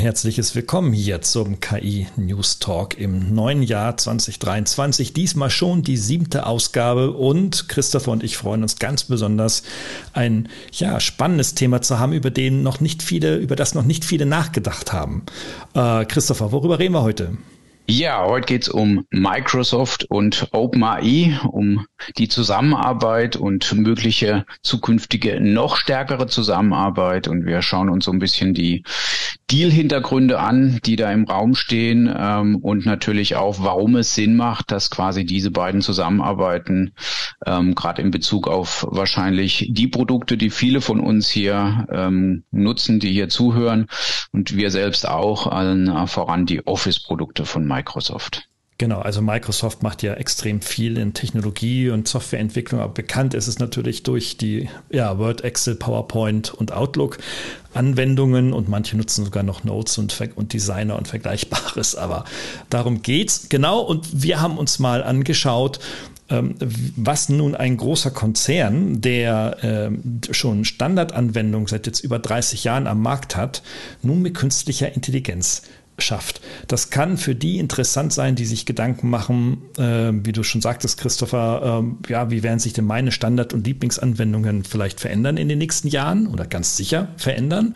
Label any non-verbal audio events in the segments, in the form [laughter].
Herzliches Willkommen hier zum KI News Talk im neuen Jahr 2023. Diesmal schon die siebte Ausgabe und Christopher und ich freuen uns ganz besonders, ein ja, spannendes Thema zu haben, über den noch nicht viele, über das noch nicht viele nachgedacht haben. Äh, Christopher, worüber reden wir heute? Ja, heute geht's um Microsoft und OpenAI, um die Zusammenarbeit und mögliche zukünftige noch stärkere Zusammenarbeit. Und wir schauen uns so ein bisschen die Deal-Hintergründe an, die da im Raum stehen ähm, und natürlich auch, warum es Sinn macht, dass quasi diese beiden zusammenarbeiten, ähm, gerade in Bezug auf wahrscheinlich die Produkte, die viele von uns hier ähm, nutzen, die hier zuhören und wir selbst auch, allen voran die Office-Produkte von Microsoft. Genau, also Microsoft macht ja extrem viel in Technologie und Softwareentwicklung, aber bekannt ist es natürlich durch die ja, Word, Excel, PowerPoint und Outlook Anwendungen und manche nutzen sogar noch Notes und, und Designer und Vergleichbares, aber darum geht's. Genau und wir haben uns mal angeschaut, ähm, was nun ein großer Konzern, der ähm, schon Standardanwendungen seit jetzt über 30 Jahren am Markt hat, nun mit künstlicher Intelligenz schafft. Das kann für die interessant sein, die sich Gedanken machen, äh, wie du schon sagtest, Christopher, äh, ja, wie werden sich denn meine Standard- und Lieblingsanwendungen vielleicht verändern in den nächsten Jahren oder ganz sicher verändern?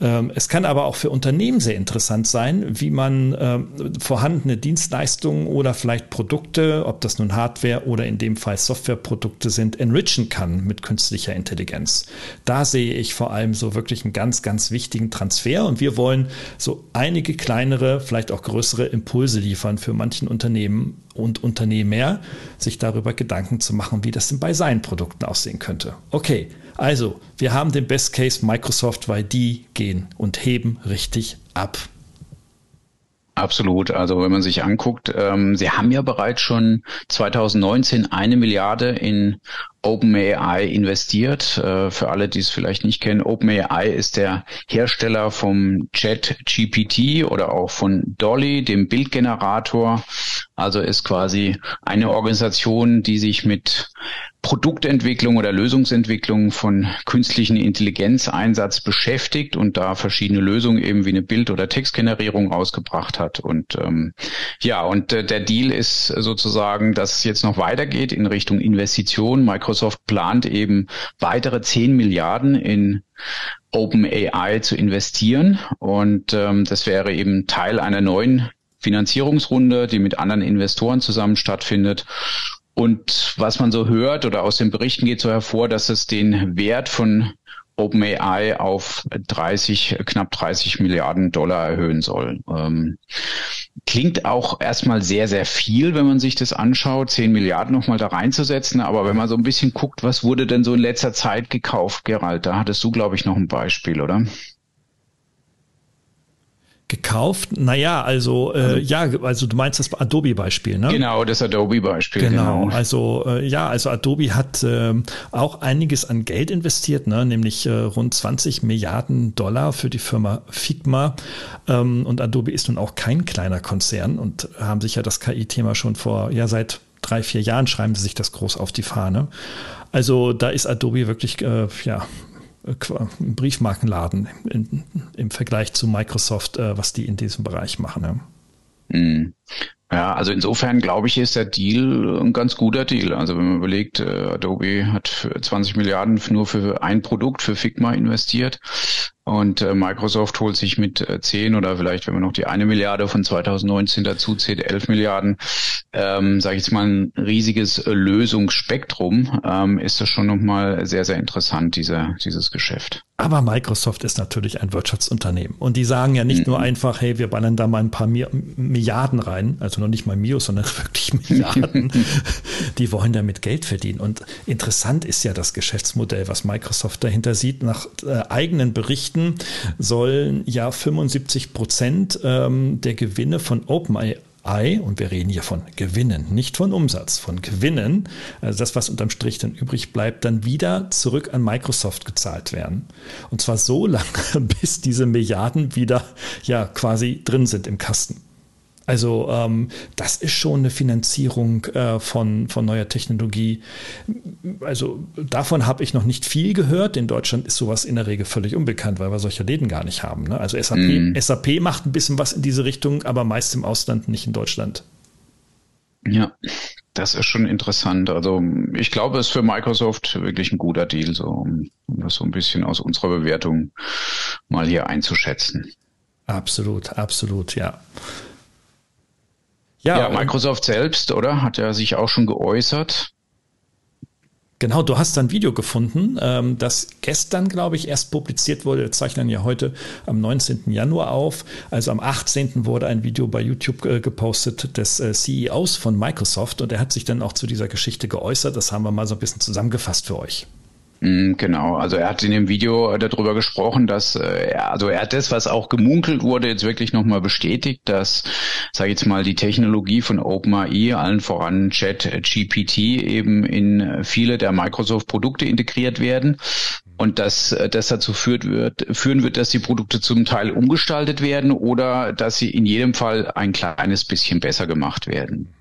Ähm, es kann aber auch für Unternehmen sehr interessant sein, wie man ähm, vorhandene Dienstleistungen oder vielleicht Produkte, ob das nun Hardware oder in dem Fall Softwareprodukte sind, enrichen kann mit künstlicher Intelligenz. Da sehe ich vor allem so wirklich einen ganz, ganz wichtigen Transfer und wir wollen so einige kleinere, vielleicht auch größere Impulse liefern für manchen Unternehmen und Unternehmer, sich darüber Gedanken zu machen, wie das denn bei seinen Produkten aussehen könnte. Okay, also, wir haben den Best Case Microsoft, weil die gehen und heben richtig ab. Absolut. Also wenn man sich anguckt, ähm, sie haben ja bereits schon 2019 eine Milliarde in OpenAI investiert. Äh, für alle, die es vielleicht nicht kennen, OpenAI ist der Hersteller vom Chat GPT oder auch von Dolly, dem Bildgenerator. Also ist quasi eine Organisation, die sich mit Produktentwicklung oder Lösungsentwicklung von künstlichen Intelligenzeinsatz beschäftigt und da verschiedene Lösungen eben wie eine Bild- oder Textgenerierung rausgebracht hat. Und ähm, ja, und äh, der Deal ist sozusagen, dass es jetzt noch weitergeht in Richtung Investition. Microsoft plant eben weitere 10 Milliarden in OpenAI zu investieren und ähm, das wäre eben Teil einer neuen Finanzierungsrunde, die mit anderen Investoren zusammen stattfindet. Und was man so hört oder aus den Berichten geht so hervor, dass es den Wert von OpenAI auf 30, knapp 30 Milliarden Dollar erhöhen soll. Ähm, klingt auch erstmal sehr, sehr viel, wenn man sich das anschaut, 10 Milliarden nochmal da reinzusetzen. Aber wenn man so ein bisschen guckt, was wurde denn so in letzter Zeit gekauft, Gerald, da hattest du, glaube ich, noch ein Beispiel, oder? Gekauft. Naja, also, äh, ja, also du meinst das Adobe-Beispiel, ne? Genau, das Adobe-Beispiel. Genau. genau. Also äh, ja, also Adobe hat äh, auch einiges an Geld investiert, ne? nämlich äh, rund 20 Milliarden Dollar für die Firma Figma. Ähm, und Adobe ist nun auch kein kleiner Konzern und haben sich ja das KI-Thema schon vor, ja, seit drei, vier Jahren schreiben sie sich das groß auf die Fahne. Also da ist Adobe wirklich äh, ja, Briefmarkenladen in, im Vergleich zu Microsoft, äh, was die in diesem Bereich machen. Mhm. Ja, also insofern glaube ich, ist der Deal ein ganz guter Deal. Also wenn man überlegt, äh, Adobe hat 20 Milliarden nur für ein Produkt, für Figma investiert. Und äh, Microsoft holt sich mit äh, 10 oder vielleicht, wenn man noch die eine Milliarde von 2019 dazu zählt, 11 Milliarden, ähm, sage ich jetzt mal, ein riesiges äh, Lösungsspektrum, ähm, ist das schon nochmal sehr, sehr interessant, dieser, dieses Geschäft. Aber Microsoft ist natürlich ein Wirtschaftsunternehmen. Und die sagen ja nicht mhm. nur einfach, hey, wir ballern da mal ein paar Mi Milliarden rein, also noch nicht mal Mio, sondern [laughs] wirklich Milliarden. [laughs] die wollen damit Geld verdienen. Und interessant ist ja das Geschäftsmodell, was Microsoft dahinter sieht. Nach äh, eigenen Berichten sollen ja 75 Prozent ähm, der Gewinne von OpenAI Ei, und wir reden hier von Gewinnen, nicht von Umsatz, von Gewinnen, also das, was unterm Strich dann übrig bleibt, dann wieder zurück an Microsoft gezahlt werden. Und zwar so [laughs] lange, bis diese Milliarden wieder ja quasi drin sind im Kasten. Also ähm, das ist schon eine Finanzierung äh, von, von neuer Technologie. Also davon habe ich noch nicht viel gehört. In Deutschland ist sowas in der Regel völlig unbekannt, weil wir solche Läden gar nicht haben. Ne? Also SAP, mm. SAP macht ein bisschen was in diese Richtung, aber meist im Ausland, nicht in Deutschland. Ja, das ist schon interessant. Also ich glaube, es ist für Microsoft wirklich ein guter Deal, so um das so ein bisschen aus unserer Bewertung mal hier einzuschätzen. Absolut, absolut, ja. Ja, ja Microsoft selbst, oder? Hat er sich auch schon geäußert. Genau, du hast ein Video gefunden, ähm, das gestern, glaube ich, erst publiziert wurde. Wir zeichnen ja heute am 19. Januar auf. Also am 18. wurde ein Video bei YouTube äh, gepostet des äh, CEOs von Microsoft und er hat sich dann auch zu dieser Geschichte geäußert. Das haben wir mal so ein bisschen zusammengefasst für euch. Mm, genau, also er hat in dem Video darüber gesprochen, dass äh, also er hat das, was auch gemunkelt wurde, jetzt wirklich nochmal bestätigt, dass, sage ich jetzt mal, die Technologie von OpenAI, allen voran Chat GPT, eben in viele der Microsoft-Produkte integriert werden und dass das dazu führt wird, führen wird, dass die Produkte zum Teil umgestaltet werden oder dass sie in jedem Fall ein kleines bisschen besser gemacht werden.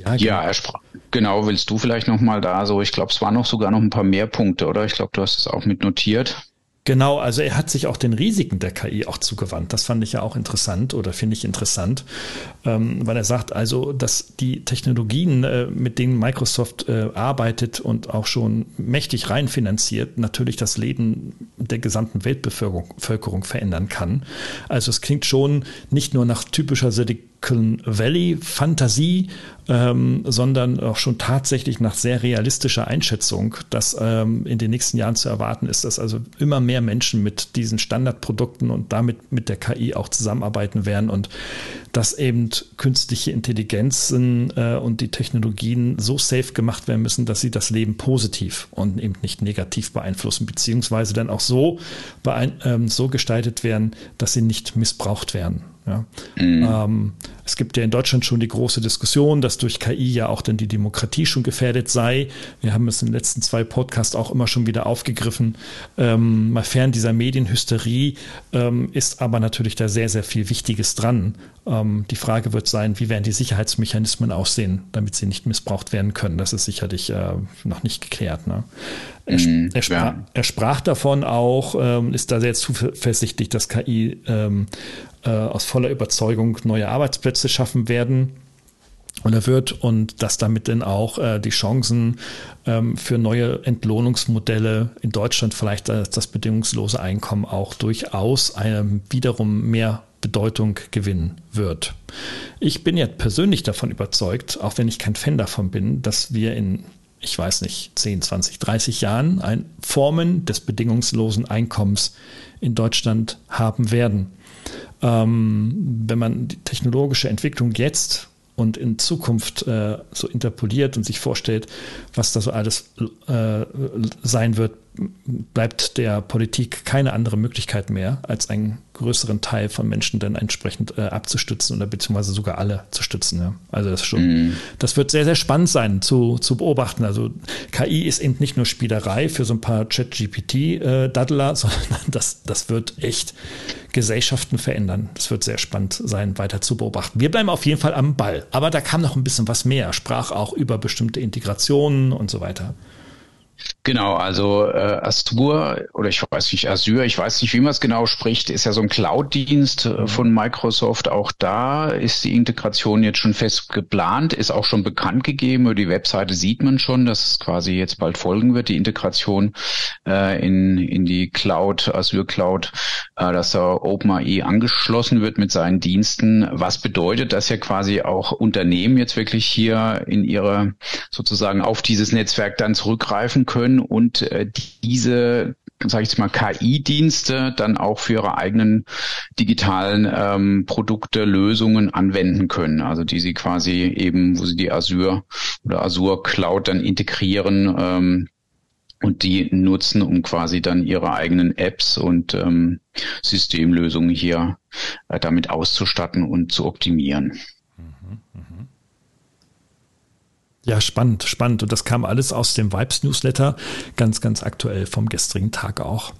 Ja, genau. ja er sprach. Genau, willst du vielleicht noch mal da so? Ich glaube, es waren noch sogar noch ein paar mehr Punkte, oder? Ich glaube, du hast es auch mit notiert. Genau, also er hat sich auch den Risiken der KI auch zugewandt. Das fand ich ja auch interessant oder finde ich interessant, ähm, weil er sagt also, dass die Technologien, äh, mit denen Microsoft äh, arbeitet und auch schon mächtig reinfinanziert, natürlich das Leben der gesamten Weltbevölkerung verändern kann. Also es klingt schon nicht nur nach typischer Silicon Silicon Valley Fantasie, ähm, sondern auch schon tatsächlich nach sehr realistischer Einschätzung, dass ähm, in den nächsten Jahren zu erwarten ist, dass also immer mehr Menschen mit diesen Standardprodukten und damit mit der KI auch zusammenarbeiten werden und dass eben künstliche Intelligenzen äh, und die Technologien so safe gemacht werden müssen, dass sie das Leben positiv und eben nicht negativ beeinflussen, beziehungsweise dann auch so, ähm, so gestaltet werden, dass sie nicht missbraucht werden. Ja. Mhm. Ähm, es gibt ja in Deutschland schon die große Diskussion, dass durch KI ja auch dann die Demokratie schon gefährdet sei. Wir haben es in den letzten zwei Podcasts auch immer schon wieder aufgegriffen. Ähm, mal fern dieser Medienhysterie ähm, ist aber natürlich da sehr, sehr viel Wichtiges dran. Ähm, die Frage wird sein, wie werden die Sicherheitsmechanismen aussehen, damit sie nicht missbraucht werden können. Das ist sicherlich äh, noch nicht geklärt. Ne? Er, mm, er, sprach, ja. er, sprach, davon auch, ähm, ist da sehr zuversichtlich, dass KI ähm, äh, aus voller Überzeugung neue Arbeitsplätze schaffen werden oder wird und dass damit dann auch äh, die Chancen ähm, für neue Entlohnungsmodelle in Deutschland vielleicht das, bedingungslose Einkommen auch durchaus eine, wiederum mehr Bedeutung gewinnen wird. Ich bin jetzt persönlich davon überzeugt, auch wenn ich kein Fan davon bin, dass wir in ich weiß nicht, 10, 20, 30 Jahren ein Formen des bedingungslosen Einkommens in Deutschland haben werden. Ähm, wenn man die technologische Entwicklung jetzt und in Zukunft äh, so interpoliert und sich vorstellt, was da so alles äh, sein wird, bleibt der Politik keine andere Möglichkeit mehr, als einen größeren Teil von Menschen dann entsprechend äh, abzustützen oder beziehungsweise sogar alle zu stützen. Ja. Also das schon, mm. das wird sehr, sehr spannend sein zu, zu beobachten. Also KI ist eben nicht nur Spielerei für so ein paar Chat-GPT-Daddler, [laughs] sondern das, das wird echt Gesellschaften verändern. Das wird sehr spannend sein, weiter zu beobachten. Wir bleiben auf jeden Fall am Ball. Aber da kam noch ein bisschen was mehr. Sprach auch über bestimmte Integrationen und so weiter. Genau, also äh, Astur oder ich weiß nicht, Azure, ich weiß nicht, wie man es genau spricht, ist ja so ein Cloud-Dienst äh, mhm. von Microsoft. Auch da ist die Integration jetzt schon fest geplant, ist auch schon bekannt gegeben. Über die Webseite sieht man schon, dass es quasi jetzt bald folgen wird, die Integration äh, in, in die Cloud, Azure Cloud, äh, dass da OpenAI angeschlossen wird mit seinen Diensten. Was bedeutet, dass ja quasi auch Unternehmen jetzt wirklich hier in ihre sozusagen auf dieses Netzwerk dann zurückgreifen können und äh, diese sage ich jetzt mal, KI-Dienste dann auch für ihre eigenen digitalen ähm, Produkte, Lösungen anwenden können. Also die sie quasi eben, wo sie die Azure oder Azure Cloud dann integrieren ähm, und die nutzen, um quasi dann ihre eigenen Apps und ähm, Systemlösungen hier äh, damit auszustatten und zu optimieren. Ja, spannend, spannend. Und das kam alles aus dem Vibes-Newsletter, ganz, ganz aktuell vom gestrigen Tag auch.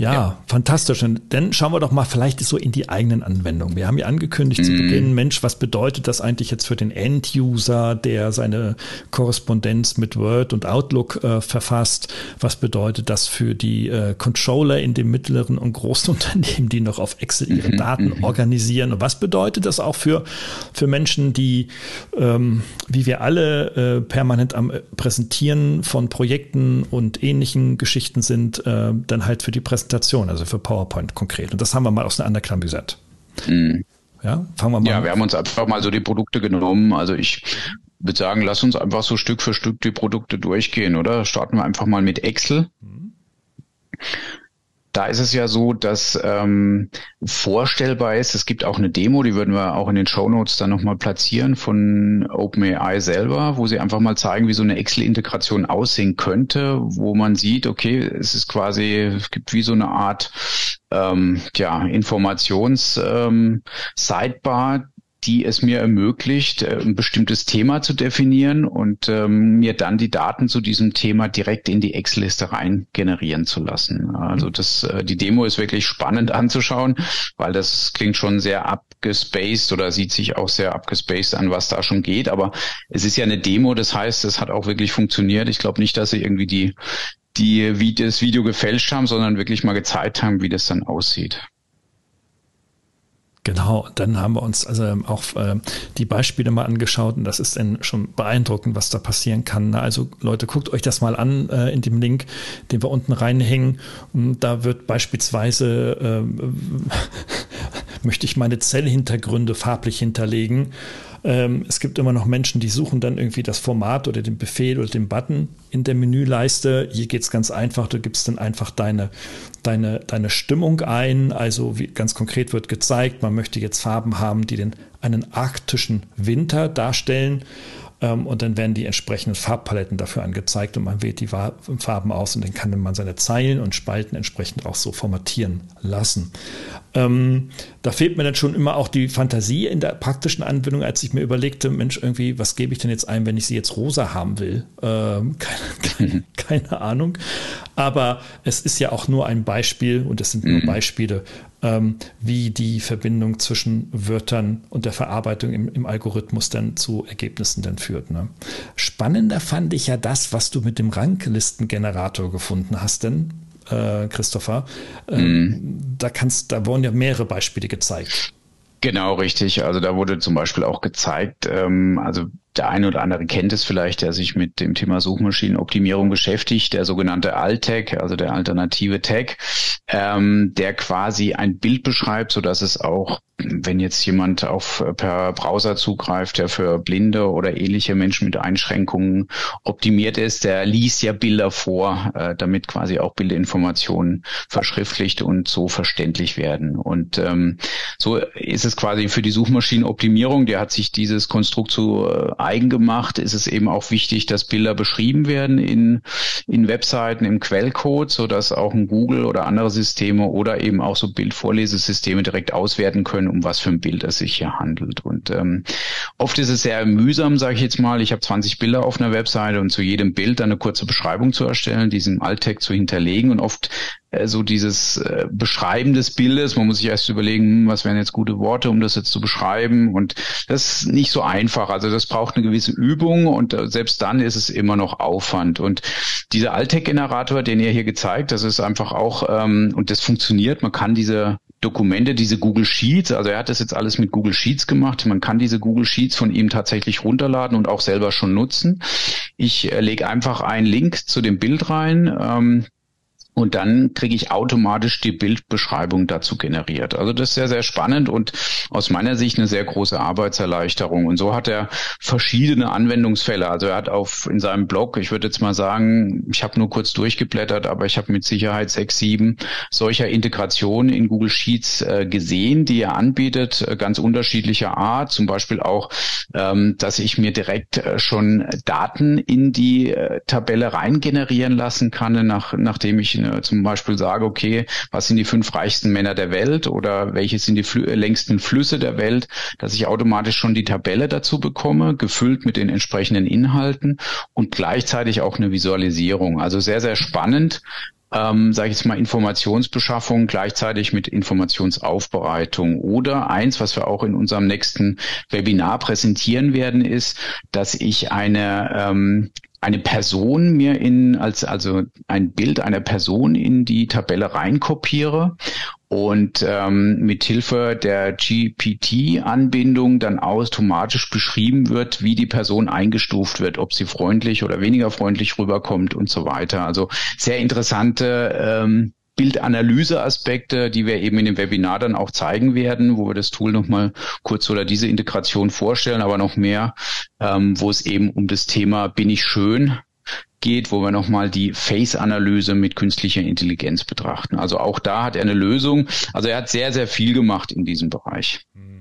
Ja, ja, fantastisch. Und dann schauen wir doch mal vielleicht so in die eigenen Anwendungen. Wir haben ja angekündigt mm. zu mhm. Beginn, Mensch, was bedeutet das eigentlich jetzt für den End-User, der seine Korrespondenz mit Word und Outlook äh, verfasst? Was bedeutet das für die äh, Controller in den mittleren und großen [laughs] Unternehmen, die noch auf Excel ihre mhm, Daten mm. organisieren? Und was bedeutet das auch für, für Menschen, die, ähm, wie wir alle, äh, permanent am äh, Präsentieren von Projekten und ähnlichen Geschichten sind, äh, dann halt für die Präsentation Präsentation, also für PowerPoint konkret. Und das haben wir mal auseinanderklamüsert. Mhm. Ja, fangen wir mal Ja, wir haben uns einfach mal so die Produkte genommen. Also ich würde sagen, lass uns einfach so Stück für Stück die Produkte durchgehen, oder? Starten wir einfach mal mit Excel. Mhm da ist es ja so, dass ähm, vorstellbar ist, es gibt auch eine Demo, die würden wir auch in den Show Notes dann nochmal platzieren von OpenAI selber, wo sie einfach mal zeigen, wie so eine Excel-Integration aussehen könnte, wo man sieht, okay, es ist quasi, es gibt wie so eine Art ähm, ja, Informations-Sidebar, ähm, die es mir ermöglicht, äh, ein bestimmtes Thema zu definieren und ähm, mir dann die Daten zu diesem Thema direkt in die Excel-Liste rein generieren zu lassen. Also mhm. das, äh, die Demo ist wirklich spannend anzuschauen, weil das klingt schon sehr abgespaced oder sieht sich auch sehr abgespaced an, was da schon geht. Aber es ist ja eine Demo, das heißt, es hat auch wirklich funktioniert. Ich glaube nicht, dass sie irgendwie die die wie das Video gefälscht haben, sondern wirklich mal gezeigt haben, wie das dann aussieht. Genau, dann haben wir uns also auch äh, die Beispiele mal angeschaut und das ist dann schon beeindruckend, was da passieren kann. Also Leute, guckt euch das mal an äh, in dem Link, den wir unten reinhängen. Und da wird beispielsweise, äh, [laughs] möchte ich meine Zellhintergründe farblich hinterlegen ähm, es gibt immer noch Menschen, die suchen dann irgendwie das Format oder den Befehl oder den Button in der Menüleiste. Hier geht es ganz einfach. Du gibst dann einfach deine, deine, deine Stimmung ein. Also ganz konkret wird gezeigt, man möchte jetzt Farben haben, die den einen arktischen Winter darstellen. Ähm, und dann werden die entsprechenden Farbpaletten dafür angezeigt und man wählt die Farben aus und dann kann man seine Zeilen und Spalten entsprechend auch so formatieren lassen. Ähm, da fehlt mir dann schon immer auch die Fantasie in der praktischen Anwendung, als ich mir überlegte, Mensch, irgendwie, was gebe ich denn jetzt ein, wenn ich sie jetzt rosa haben will? Ähm, [laughs] keine, keine, keine, Ahnung. Aber es ist ja auch nur ein Beispiel und es sind nur mhm. Beispiele, ähm, wie die Verbindung zwischen Wörtern und der Verarbeitung im, im Algorithmus dann zu Ergebnissen dann führt. Ne? Spannender fand ich ja das, was du mit dem Ranglistengenerator gefunden hast, denn äh, Christopher. Ähm, mhm. Da kannst, da wurden ja mehrere Beispiele gezeigt. Genau, richtig. Also da wurde zum Beispiel auch gezeigt, ähm, also der eine oder andere kennt es vielleicht, der sich mit dem Thema Suchmaschinenoptimierung beschäftigt, der sogenannte Altec, also der alternative Tag, ähm, der quasi ein Bild beschreibt, so dass es auch, wenn jetzt jemand auf per Browser zugreift, der für Blinde oder ähnliche Menschen mit Einschränkungen optimiert ist, der liest ja Bilder vor, äh, damit quasi auch Bildinformationen verschriftlicht und so verständlich werden. Und ähm, so ist es quasi für die Suchmaschinenoptimierung, der hat sich dieses Konstrukt zu äh, eigen gemacht, ist es eben auch wichtig, dass Bilder beschrieben werden in, in Webseiten im Quellcode, so dass auch ein Google oder andere Systeme oder eben auch so Bildvorlesesysteme direkt auswerten können, um was für ein Bild es sich hier handelt. Und ähm, oft ist es sehr mühsam, sage ich jetzt mal. Ich habe 20 Bilder auf einer Webseite und zu jedem Bild dann eine kurze Beschreibung zu erstellen, diesen Alttext zu hinterlegen. Und oft äh, so dieses äh, Beschreiben des Bildes. Man muss sich erst überlegen, hm, was wären jetzt gute Worte, um das jetzt zu beschreiben. Und das ist nicht so einfach. Also das braucht eine gewisse Übung und äh, selbst dann ist es immer noch Aufwand. Und dieser Alltag-Generator, den ihr hier gezeigt, das ist einfach auch, ähm, und das funktioniert, man kann diese Dokumente, diese Google Sheets, also er hat das jetzt alles mit Google Sheets gemacht. Man kann diese Google Sheets von ihm tatsächlich runterladen und auch selber schon nutzen. Ich äh, lege einfach einen Link zu dem Bild rein. Ähm, und dann kriege ich automatisch die Bildbeschreibung dazu generiert. Also das ist sehr, sehr spannend und aus meiner Sicht eine sehr große Arbeitserleichterung. Und so hat er verschiedene Anwendungsfälle. Also er hat auf in seinem Blog, ich würde jetzt mal sagen, ich habe nur kurz durchgeblättert, aber ich habe mit Sicherheit sechs, sieben solcher Integrationen in Google Sheets äh, gesehen, die er anbietet, äh, ganz unterschiedlicher Art. Zum Beispiel auch, ähm, dass ich mir direkt äh, schon Daten in die äh, Tabelle rein generieren lassen kann, nach, nachdem ich zum Beispiel sage, okay, was sind die fünf reichsten Männer der Welt oder welche sind die Flü längsten Flüsse der Welt, dass ich automatisch schon die Tabelle dazu bekomme, gefüllt mit den entsprechenden Inhalten und gleichzeitig auch eine Visualisierung. Also sehr, sehr spannend, ähm, sage ich jetzt mal, Informationsbeschaffung gleichzeitig mit Informationsaufbereitung. Oder eins, was wir auch in unserem nächsten Webinar präsentieren werden, ist, dass ich eine ähm, eine Person mir in als also ein Bild einer Person in die Tabelle reinkopiere und ähm, mit Hilfe der GPT-Anbindung dann automatisch beschrieben wird, wie die Person eingestuft wird, ob sie freundlich oder weniger freundlich rüberkommt und so weiter. Also sehr interessante ähm, Bildanalyseaspekte, die wir eben in dem Webinar dann auch zeigen werden, wo wir das Tool nochmal kurz oder diese Integration vorstellen, aber noch mehr, ähm, wo es eben um das Thema bin ich schön geht, wo wir nochmal die Face-Analyse mit künstlicher Intelligenz betrachten. Also auch da hat er eine Lösung. Also er hat sehr, sehr viel gemacht in diesem Bereich. Mhm.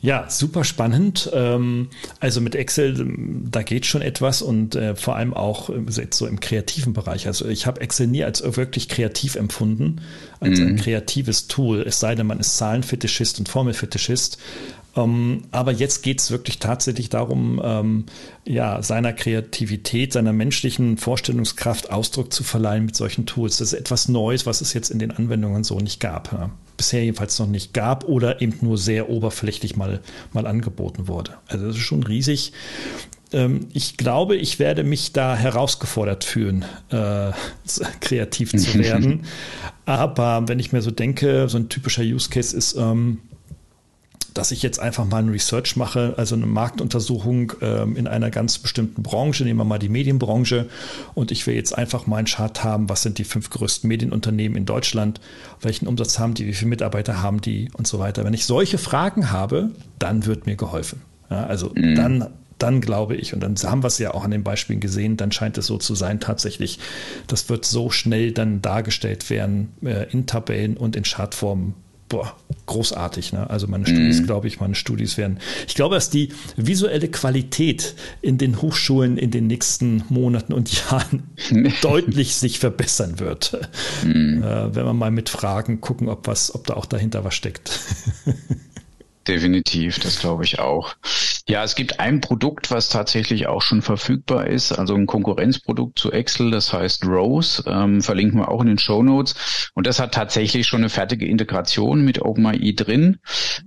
Ja, super spannend. Ähm, also mit Excel, da geht schon etwas und äh, vor allem auch jetzt so im kreativen Bereich. Also ich habe Excel nie als wirklich kreativ empfunden, als ein mhm. kreatives Tool, es sei denn, man ist Zahlenfetischist und Formelfetischist. Ähm, aber jetzt geht es wirklich tatsächlich darum, ähm, ja, seiner Kreativität, seiner menschlichen Vorstellungskraft Ausdruck zu verleihen mit solchen Tools. Das ist etwas Neues, was es jetzt in den Anwendungen so nicht gab. Ja. Bisher jedenfalls noch nicht gab oder eben nur sehr oberflächlich mal, mal angeboten wurde. Also das ist schon riesig. Ähm, ich glaube, ich werde mich da herausgefordert fühlen, äh, [laughs] kreativ zu werden. [laughs] Aber wenn ich mir so denke, so ein typischer Use Case ist, ähm, dass ich jetzt einfach mal ein Research mache, also eine Marktuntersuchung ähm, in einer ganz bestimmten Branche, nehmen wir mal die Medienbranche, und ich will jetzt einfach mal einen Chart haben, was sind die fünf größten Medienunternehmen in Deutschland, welchen Umsatz haben die, wie viele Mitarbeiter haben die und so weiter. Wenn ich solche Fragen habe, dann wird mir geholfen. Ja, also mhm. dann dann glaube ich, und dann haben wir es ja auch an den Beispielen gesehen, dann scheint es so zu sein, tatsächlich, das wird so schnell dann dargestellt werden äh, in Tabellen und in Chartformen boah, großartig. Ne? Also meine Studis, mhm. glaube ich, meine Studis werden. Ich glaube, dass die visuelle Qualität in den Hochschulen in den nächsten Monaten und [laughs] Jahren [laughs] deutlich sich verbessern wird. Mhm. Äh, wenn wir mal mit Fragen gucken, ob was, ob da auch dahinter was steckt. [laughs] Definitiv, das glaube ich auch. Ja, es gibt ein Produkt, was tatsächlich auch schon verfügbar ist, also ein Konkurrenzprodukt zu Excel, das heißt Rose, ähm, verlinken wir auch in den Show Notes. Und das hat tatsächlich schon eine fertige Integration mit OpenAI drin.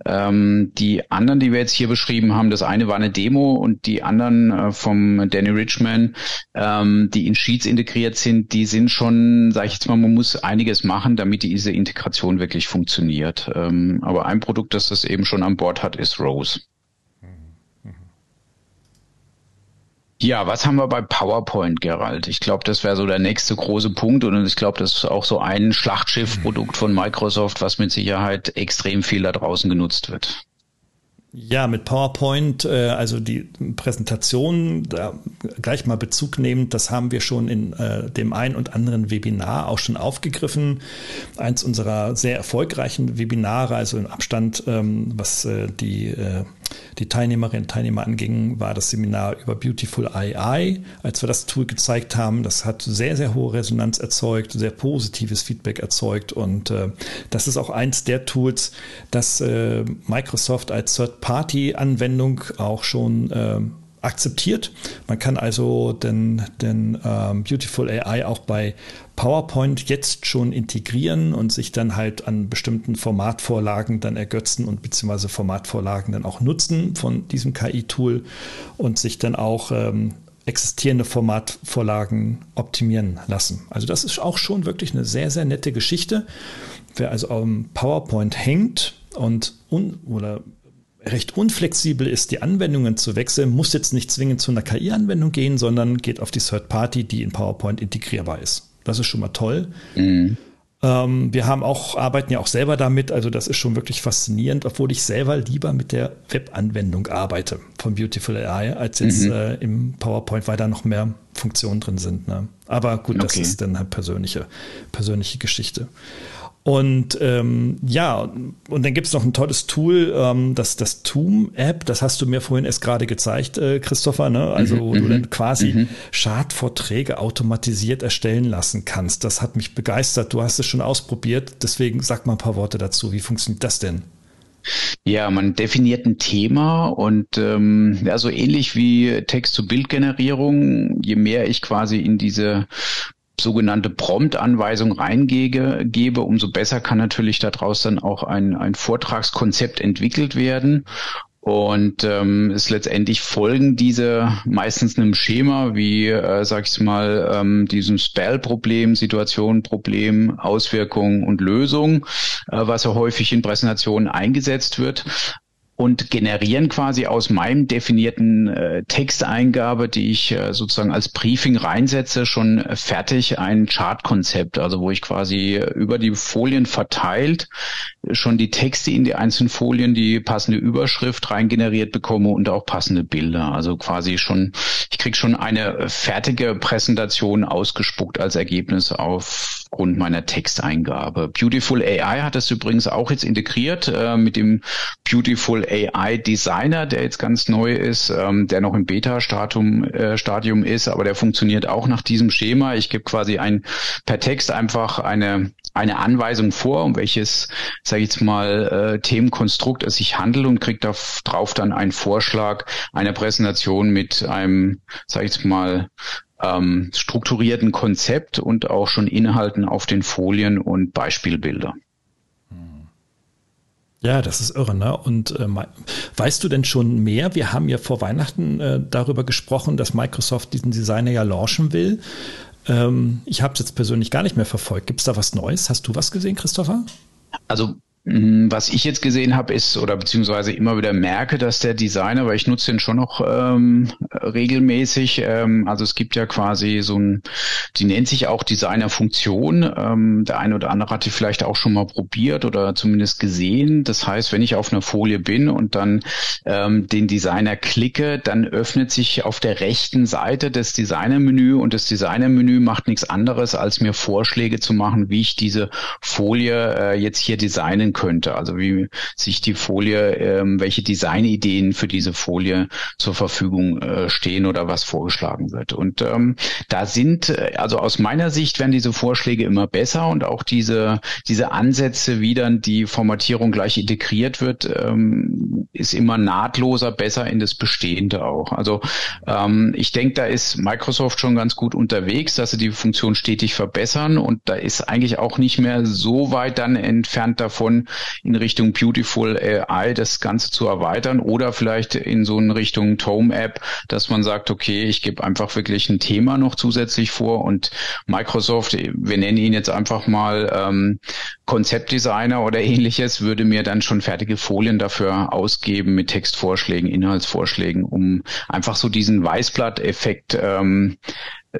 Ähm, die anderen, die wir jetzt hier beschrieben haben, das eine war eine Demo und die anderen äh, vom Danny Richman, ähm, die in Sheets integriert sind, die sind schon, sage ich jetzt mal, man muss einiges machen, damit diese Integration wirklich funktioniert. Ähm, aber ein Produkt, das das eben schon an Bord hat, ist Rose. Ja, was haben wir bei PowerPoint, Gerald? Ich glaube, das wäre so der nächste große Punkt und ich glaube, das ist auch so ein Schlachtschiffprodukt von Microsoft, was mit Sicherheit extrem viel da draußen genutzt wird. Ja, mit PowerPoint, äh, also die Präsentation, da gleich mal Bezug nehmend, das haben wir schon in äh, dem ein und anderen Webinar auch schon aufgegriffen. Eins unserer sehr erfolgreichen Webinare, also im Abstand, ähm, was äh, die die Teilnehmerinnen und Teilnehmer anging, war das Seminar über Beautiful AI. Als wir das Tool gezeigt haben, das hat sehr, sehr hohe Resonanz erzeugt, sehr positives Feedback erzeugt und äh, das ist auch eins der Tools, das äh, Microsoft als Third-Party-Anwendung auch schon äh, akzeptiert. Man kann also den, den ähm, Beautiful AI auch bei PowerPoint jetzt schon integrieren und sich dann halt an bestimmten Formatvorlagen dann ergötzen und beziehungsweise Formatvorlagen dann auch nutzen von diesem KI-Tool und sich dann auch ähm, existierende Formatvorlagen optimieren lassen. Also das ist auch schon wirklich eine sehr, sehr nette Geschichte. Wer also am PowerPoint hängt und un oder recht unflexibel ist, die Anwendungen zu wechseln, muss jetzt nicht zwingend zu einer KI-Anwendung gehen, sondern geht auf die Third Party, die in PowerPoint integrierbar ist. Das ist schon mal toll. Mhm. Ähm, wir haben auch, arbeiten ja auch selber damit, also das ist schon wirklich faszinierend, obwohl ich selber lieber mit der Webanwendung arbeite von Beautiful AI, als jetzt mhm. äh, im PowerPoint, weil da noch mehr Funktionen drin sind. Ne? Aber gut, okay. das ist dann halt persönliche, persönliche Geschichte. Und ähm, ja, und dann gibt es noch ein tolles Tool, ähm, das, das Toom-App, das hast du mir vorhin erst gerade gezeigt, äh, Christopher, ne? Also mhm, wo du mhm, dann quasi mhm. Schadvorträge automatisiert erstellen lassen kannst. Das hat mich begeistert. Du hast es schon ausprobiert, deswegen sag mal ein paar Worte dazu. Wie funktioniert das denn? Ja, man definiert ein Thema und ähm, ja, so ähnlich wie Text-to-Bild-Generierung, je mehr ich quasi in diese sogenannte Prompt-Anweisung reingebe, umso besser kann natürlich daraus dann auch ein, ein Vortragskonzept entwickelt werden. Und ähm, ist letztendlich folgen diese meistens einem Schema wie, äh, sag ich mal, ähm, diesem Spell-Problem, Situation, Problem, Auswirkungen und Lösung, äh, was ja häufig in Präsentationen eingesetzt wird und generieren quasi aus meinem definierten äh, Texteingabe, die ich äh, sozusagen als Briefing reinsetze, schon fertig ein Chartkonzept, also wo ich quasi über die Folien verteilt schon die Texte in die einzelnen Folien, die passende Überschrift reingeneriert bekomme und auch passende Bilder. Also quasi schon, ich krieg schon eine fertige Präsentation ausgespuckt als Ergebnis aufgrund meiner Texteingabe. Beautiful AI hat das übrigens auch jetzt integriert äh, mit dem Beautiful AI Designer, der jetzt ganz neu ist, ähm, der noch im Beta-Stadium äh, Stadium ist, aber der funktioniert auch nach diesem Schema. Ich gebe quasi ein per Text einfach eine eine Anweisung vor, um welches, sage ich jetzt mal, äh, Themenkonstrukt es sich handelt und kriegt darauf dann einen Vorschlag einer Präsentation mit einem, sage ich jetzt mal, ähm, strukturierten Konzept und auch schon Inhalten auf den Folien und Beispielbilder. Ja, das ist irre, ne? Und äh, weißt du denn schon mehr? Wir haben ja vor Weihnachten äh, darüber gesprochen, dass Microsoft diesen Designer ja launchen will. Ähm, ich habe es jetzt persönlich gar nicht mehr verfolgt. Gibt es da was Neues? Hast du was gesehen, Christopher? Also was ich jetzt gesehen habe, ist oder beziehungsweise immer wieder merke, dass der Designer, weil ich nutze den schon noch ähm, regelmäßig, ähm, also es gibt ja quasi so ein, die nennt sich auch Designer-Funktion. Ähm, der eine oder andere hat die vielleicht auch schon mal probiert oder zumindest gesehen. Das heißt, wenn ich auf einer Folie bin und dann ähm, den Designer klicke, dann öffnet sich auf der rechten Seite das Designer-Menü und das Designer-Menü macht nichts anderes, als mir Vorschläge zu machen, wie ich diese Folie äh, jetzt hier designen könnte. Also wie sich die Folie, ähm, welche Designideen für diese Folie zur Verfügung äh, stehen oder was vorgeschlagen wird. Und ähm, da sind, äh, also aus meiner Sicht werden diese Vorschläge immer besser und auch diese, diese Ansätze, wie dann die Formatierung gleich integriert wird, ähm, ist immer nahtloser, besser in das Bestehende auch. Also ähm, ich denke, da ist Microsoft schon ganz gut unterwegs, dass sie die Funktion stetig verbessern und da ist eigentlich auch nicht mehr so weit dann entfernt davon, in Richtung Beautiful AI das Ganze zu erweitern oder vielleicht in so eine Richtung Tome App, dass man sagt, okay, ich gebe einfach wirklich ein Thema noch zusätzlich vor und Microsoft, wir nennen ihn jetzt einfach mal ähm, Konzeptdesigner oder [laughs] ähnliches, würde mir dann schon fertige Folien dafür ausgeben mit Textvorschlägen, Inhaltsvorschlägen, um einfach so diesen Weißblatt-Effekt ähm,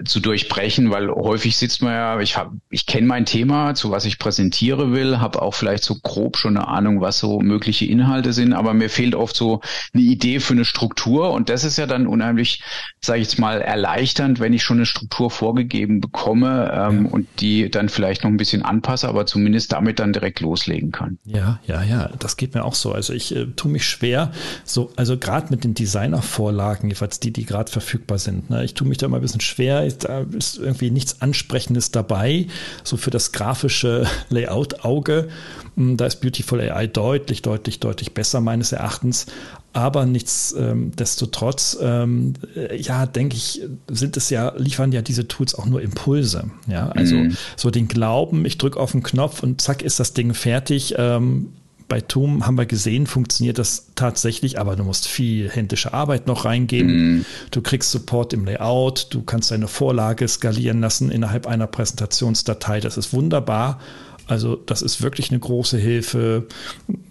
zu durchbrechen, weil häufig sitzt man ja, ich habe, ich kenne mein Thema, zu was ich präsentiere will, habe auch vielleicht so grob schon eine Ahnung, was so mögliche Inhalte sind, aber mir fehlt oft so eine Idee für eine Struktur und das ist ja dann unheimlich, sage ich jetzt mal, erleichternd, wenn ich schon eine Struktur vorgegeben bekomme ähm, ja. und die dann vielleicht noch ein bisschen anpasse, aber zumindest damit dann direkt loslegen kann. Ja, ja, ja, das geht mir auch so. Also ich äh, tue mich schwer, so, also gerade mit den Designervorlagen, jedenfalls die, die gerade verfügbar sind. Ne? Ich tue mich da mal ein bisschen schwer da ist irgendwie nichts Ansprechendes dabei, so für das grafische [laughs] Layout-Auge. Hm, da ist Beautiful AI deutlich, deutlich, deutlich besser meines Erachtens. Aber nichtsdestotrotz, ähm, äh, ja, denke ich, sind es ja, liefern ja diese Tools auch nur Impulse. Ja, also mhm. so den Glauben, ich drücke auf den Knopf und zack ist das Ding fertig. Ähm, bei Toom haben wir gesehen, funktioniert das tatsächlich, aber du musst viel händische Arbeit noch reingeben. Mhm. Du kriegst Support im Layout, du kannst deine Vorlage skalieren lassen innerhalb einer Präsentationsdatei. Das ist wunderbar. Also das ist wirklich eine große Hilfe.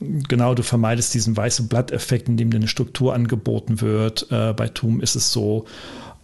Genau, du vermeidest diesen weißen Blatteffekt, in dem dir eine Struktur angeboten wird. Äh, bei Toom ist es so.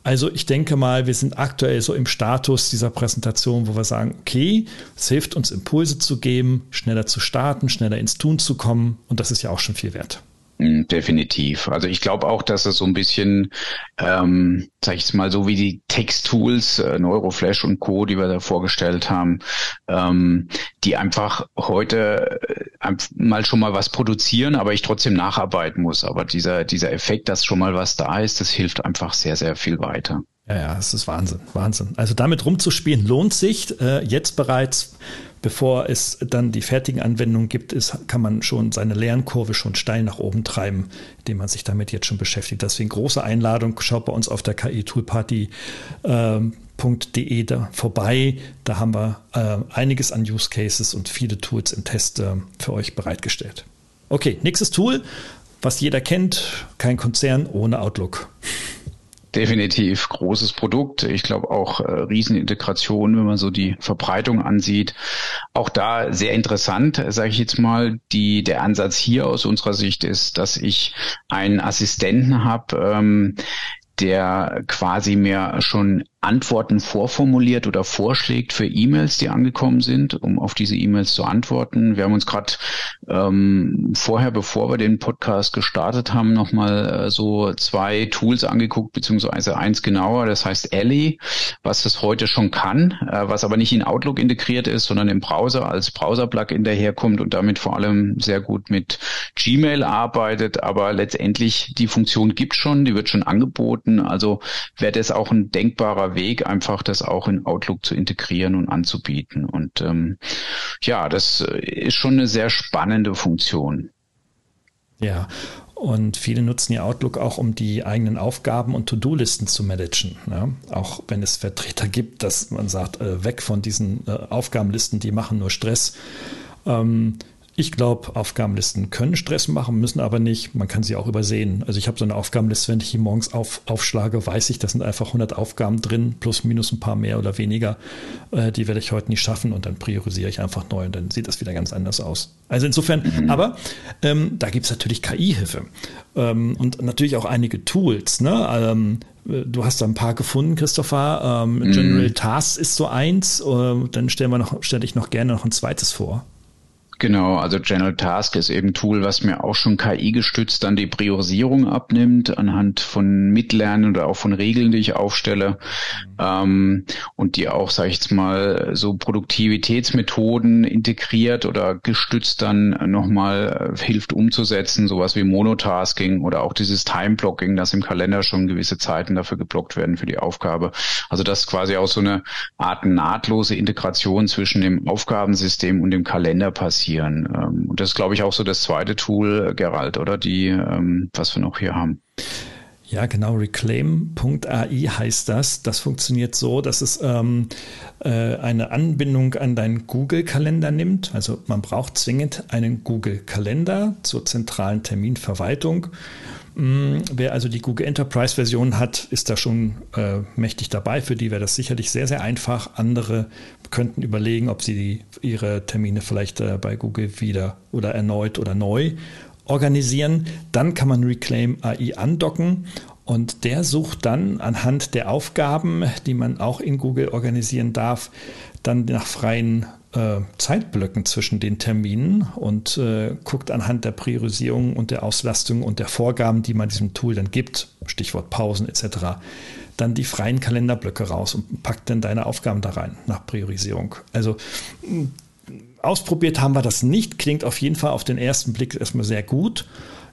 Also ich denke mal, wir sind aktuell so im Status dieser Präsentation, wo wir sagen, okay, es hilft uns Impulse zu geben, schneller zu starten, schneller ins Tun zu kommen und das ist ja auch schon viel wert. Mm, definitiv. Also ich glaube auch, dass es so ein bisschen, ähm, sag ich mal, so wie die Texttools, äh, Neuroflash und Co., die wir da vorgestellt haben, ähm, die einfach heute äh, mal schon mal was produzieren, aber ich trotzdem nacharbeiten muss. Aber dieser, dieser Effekt, dass schon mal was da ist, das hilft einfach sehr, sehr viel weiter. Ja, ja, es ist Wahnsinn, Wahnsinn. Also damit rumzuspielen lohnt sich. Äh, jetzt bereits bevor es dann die fertigen Anwendungen gibt, ist, kann man schon seine Lernkurve schon steil nach oben treiben, indem man sich damit jetzt schon beschäftigt. Deswegen große Einladung, schaut bei uns auf der KI Toolparty. Ähm, .de da vorbei. Da haben wir äh, einiges an Use Cases und viele Tools im Test äh, für euch bereitgestellt. Okay, nächstes Tool, was jeder kennt, kein Konzern ohne Outlook. Definitiv großes Produkt. Ich glaube auch äh, Riesenintegration, wenn man so die Verbreitung ansieht. Auch da sehr interessant, sage ich jetzt mal. Die, der Ansatz hier aus unserer Sicht ist, dass ich einen Assistenten habe, ähm, der quasi mir schon Antworten vorformuliert oder vorschlägt für E-Mails, die angekommen sind, um auf diese E-Mails zu antworten. Wir haben uns gerade ähm, vorher, bevor wir den Podcast gestartet haben, nochmal äh, so zwei Tools angeguckt, beziehungsweise eins genauer, das heißt Ellie, was das heute schon kann, äh, was aber nicht in Outlook integriert ist, sondern im Browser als Browser-Plugin daherkommt und damit vor allem sehr gut mit Gmail arbeitet, aber letztendlich die Funktion gibt schon, die wird schon angeboten, also wäre das auch ein denkbarer Weg, einfach das auch in Outlook zu integrieren und anzubieten. Und ähm, ja, das ist schon eine sehr spannende Funktion. Ja, und viele nutzen ja Outlook auch, um die eigenen Aufgaben und To-Do-Listen zu managen. Ja? Auch wenn es Vertreter gibt, dass man sagt, äh, weg von diesen äh, Aufgabenlisten, die machen nur Stress. Ähm, ich glaube, Aufgabenlisten können Stress machen, müssen aber nicht. Man kann sie auch übersehen. Also ich habe so eine Aufgabenliste, wenn ich die morgens auf, aufschlage, weiß ich, da sind einfach 100 Aufgaben drin, plus minus ein paar mehr oder weniger. Äh, die werde ich heute nicht schaffen und dann priorisiere ich einfach neu und dann sieht das wieder ganz anders aus. Also insofern, mhm. aber ähm, da gibt es natürlich KI-Hilfe ähm, und natürlich auch einige Tools. Ne? Ähm, Du hast da ein paar gefunden, Christopher. Ähm, mhm. General Tasks ist so eins. Äh, dann stellen wir noch, stelle ich noch gerne noch ein zweites vor. Genau, also General Task ist eben ein Tool, was mir auch schon KI-gestützt dann die Priorisierung abnimmt, anhand von Mitlernen oder auch von Regeln, die ich aufstelle. Ähm, und die auch, sage ich jetzt mal, so Produktivitätsmethoden integriert oder gestützt dann nochmal äh, hilft umzusetzen, sowas wie Monotasking oder auch dieses Time-Blocking, dass im Kalender schon gewisse Zeiten dafür geblockt werden für die Aufgabe. Also das ist quasi auch so eine Art nahtlose Integration zwischen dem Aufgabensystem und dem Kalender passiert passieren. Ähm, und das ist, glaube ich, auch so das zweite Tool, Gerald, oder die, ähm, was wir noch hier haben. Ja, genau. Reclaim.ai heißt das. Das funktioniert so, dass es ähm, äh, eine Anbindung an deinen Google-Kalender nimmt. Also man braucht zwingend einen Google-Kalender zur zentralen Terminverwaltung. Mm, wer also die Google Enterprise Version hat, ist da schon äh, mächtig dabei. Für die wäre das sicherlich sehr, sehr einfach. Andere könnten überlegen, ob sie die, ihre Termine vielleicht äh, bei Google wieder oder erneut oder neu organisieren. Dann kann man Reclaim AI andocken und der sucht dann anhand der Aufgaben, die man auch in Google organisieren darf, dann nach freien äh, Zeitblöcken zwischen den Terminen und äh, guckt anhand der Priorisierung und der Auslastung und der Vorgaben, die man diesem Tool dann gibt, Stichwort Pausen etc., dann die freien Kalenderblöcke raus und packt dann deine Aufgaben da rein nach Priorisierung. Also ausprobiert haben wir das nicht, klingt auf jeden Fall auf den ersten Blick erstmal sehr gut.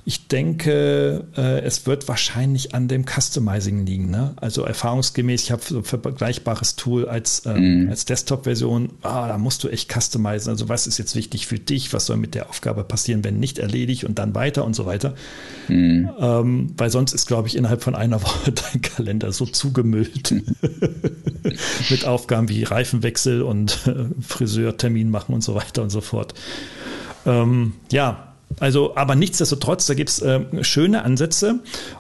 Ich denke, äh, es wird wahrscheinlich an dem Customizing liegen. Ne? Also erfahrungsgemäß, ich habe so ein vergleichbares Tool als, ähm, mm. als Desktop-Version. Ah, da musst du echt customizen. Also was ist jetzt wichtig für dich? Was soll mit der Aufgabe passieren, wenn nicht erledigt und dann weiter und so weiter. Mm. Ähm, weil sonst ist, glaube ich, innerhalb von einer [laughs] Woche dein Kalender so zugemüllt [laughs] mit Aufgaben wie Reifenwechsel und äh, Friseurtermin machen und so weiter und so fort. Ähm, ja, also, aber nichtsdestotrotz, da gibt es äh, schöne Ansätze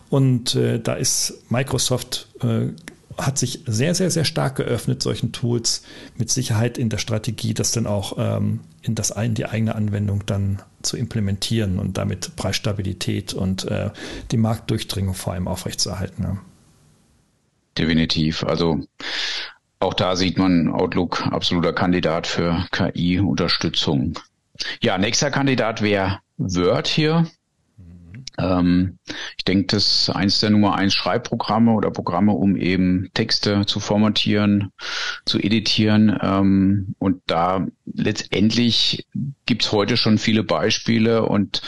und äh, da ist Microsoft äh, hat sich sehr, sehr, sehr stark geöffnet, solchen Tools mit Sicherheit in der Strategie, das dann auch ähm, in das in die eigene Anwendung dann zu implementieren und damit Preisstabilität und äh, die Marktdurchdringung vor allem aufrechtzuerhalten. Ja. definitiv. Also auch da sieht man Outlook absoluter Kandidat für KI-Unterstützung. Ja, nächster Kandidat wäre Word hier. Ähm, ich denke, das ist eins der Nummer eins Schreibprogramme oder Programme, um eben Texte zu formatieren, zu editieren. Ähm, und da letztendlich gibt's heute schon viele Beispiele und